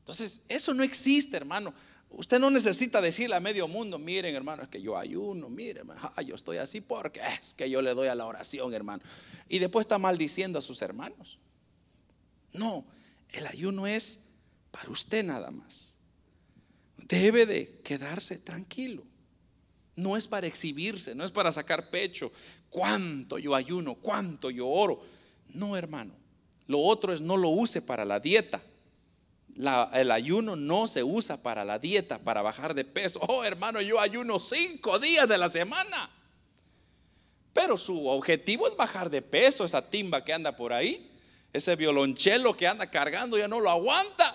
Entonces, eso no existe, hermano. Usted no necesita decirle a medio mundo, miren hermano, es que yo ayuno, miren, yo estoy así porque es que yo le doy a la oración, hermano. Y después está maldiciendo a sus hermanos. No, el ayuno es para usted nada más. Debe de quedarse tranquilo. No es para exhibirse, no es para sacar pecho. Cuánto yo ayuno, cuánto yo oro. No, hermano. Lo otro es no lo use para la dieta el ayuno no se usa para la dieta, para bajar de peso. Oh, hermano, yo ayuno cinco días de la semana. Pero su objetivo es bajar de peso, esa timba que anda por ahí. ese violonchelo que anda cargando ya no lo aguanta.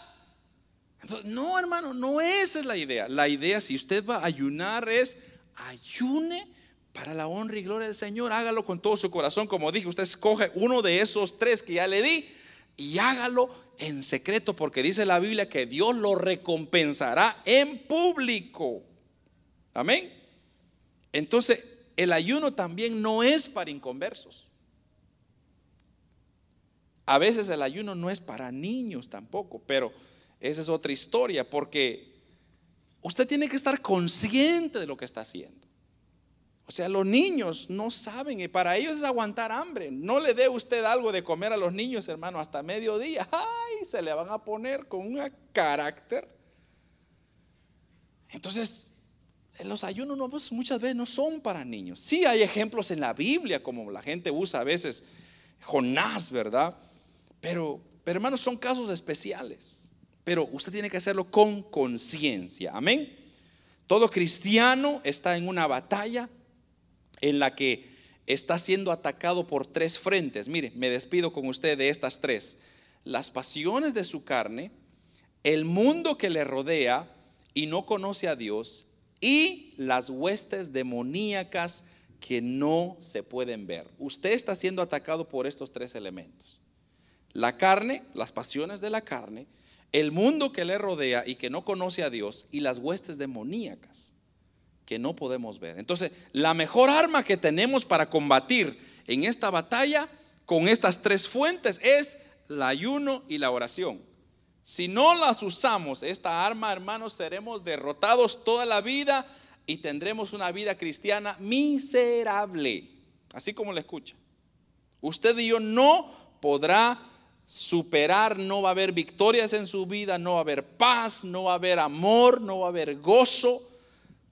No, hermano, no esa es la idea. La idea, si usted va a ayunar, es ayune para la honra y gloria del Señor. Hágalo con todo su corazón. Como dije, usted escoge uno de esos tres que ya le di y hágalo en secreto, porque dice la Biblia que Dios lo recompensará en público. Amén. Entonces, el ayuno también no es para inconversos. A veces el ayuno no es para niños tampoco, pero esa es otra historia, porque usted tiene que estar consciente de lo que está haciendo. O sea, los niños no saben y para ellos es aguantar hambre. No le dé usted algo de comer a los niños, hermano, hasta mediodía. Ay, se le van a poner con un carácter. Entonces, los ayunos no, pues, muchas veces no son para niños. Sí hay ejemplos en la Biblia, como la gente usa a veces Jonás, ¿verdad? Pero, pero hermanos, son casos especiales. Pero usted tiene que hacerlo con conciencia. Amén. Todo cristiano está en una batalla en la que está siendo atacado por tres frentes. Mire, me despido con usted de estas tres. Las pasiones de su carne, el mundo que le rodea y no conoce a Dios y las huestes demoníacas que no se pueden ver. Usted está siendo atacado por estos tres elementos la carne, las pasiones de la carne, el mundo que le rodea y que no conoce a Dios y las huestes demoníacas que no podemos ver. Entonces, la mejor arma que tenemos para combatir en esta batalla con estas tres fuentes es el ayuno y la oración. Si no las usamos, esta arma, hermanos, seremos derrotados toda la vida y tendremos una vida cristiana miserable, así como le escucha. Usted y yo no podrá superar, no va a haber victorias en su vida, no va a haber paz, no va a haber amor, no va a haber gozo.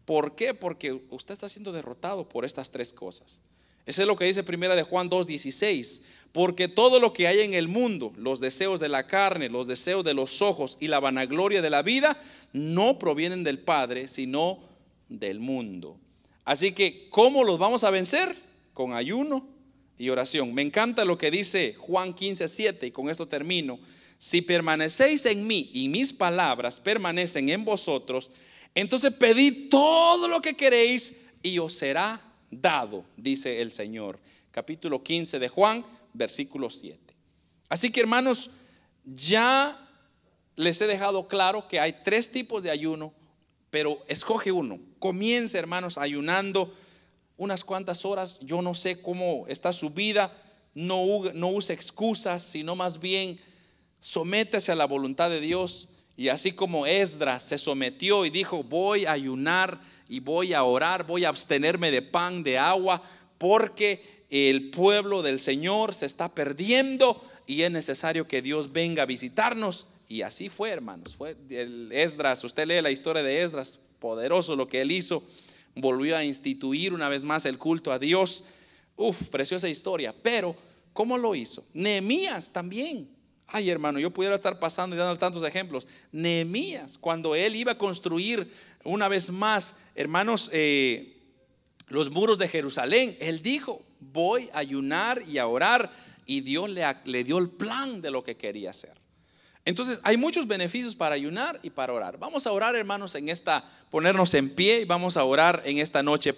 ¿Por qué? Porque usted está siendo derrotado por estas tres cosas. Eso es lo que dice primera de Juan 2:16, porque todo lo que hay en el mundo, los deseos de la carne, los deseos de los ojos y la vanagloria de la vida no provienen del Padre, sino del mundo. Así que ¿cómo los vamos a vencer? Con ayuno, y oración. Me encanta lo que dice Juan 15, 7 y con esto termino. Si permanecéis en mí y mis palabras permanecen en vosotros, entonces pedid todo lo que queréis y os será dado, dice el Señor. Capítulo 15 de Juan, versículo 7. Así que hermanos, ya les he dejado claro que hay tres tipos de ayuno, pero escoge uno. Comience, hermanos, ayunando unas cuantas horas, yo no sé cómo está su vida, no, no use excusas, sino más bien sométese a la voluntad de Dios. Y así como Esdras se sometió y dijo, voy a ayunar y voy a orar, voy a abstenerme de pan, de agua, porque el pueblo del Señor se está perdiendo y es necesario que Dios venga a visitarnos. Y así fue, hermanos. Fue el Esdras, usted lee la historia de Esdras, poderoso lo que él hizo volvió a instituir una vez más el culto a Dios. Uf, preciosa historia. Pero, ¿cómo lo hizo? Nehemías también. Ay, hermano, yo pudiera estar pasando y dando tantos ejemplos. Nehemías, cuando él iba a construir una vez más, hermanos, eh, los muros de Jerusalén, él dijo, voy a ayunar y a orar. Y Dios le, le dio el plan de lo que quería hacer. Entonces, hay muchos beneficios para ayunar y para orar. Vamos a orar, hermanos, en esta, ponernos en pie y vamos a orar en esta noche.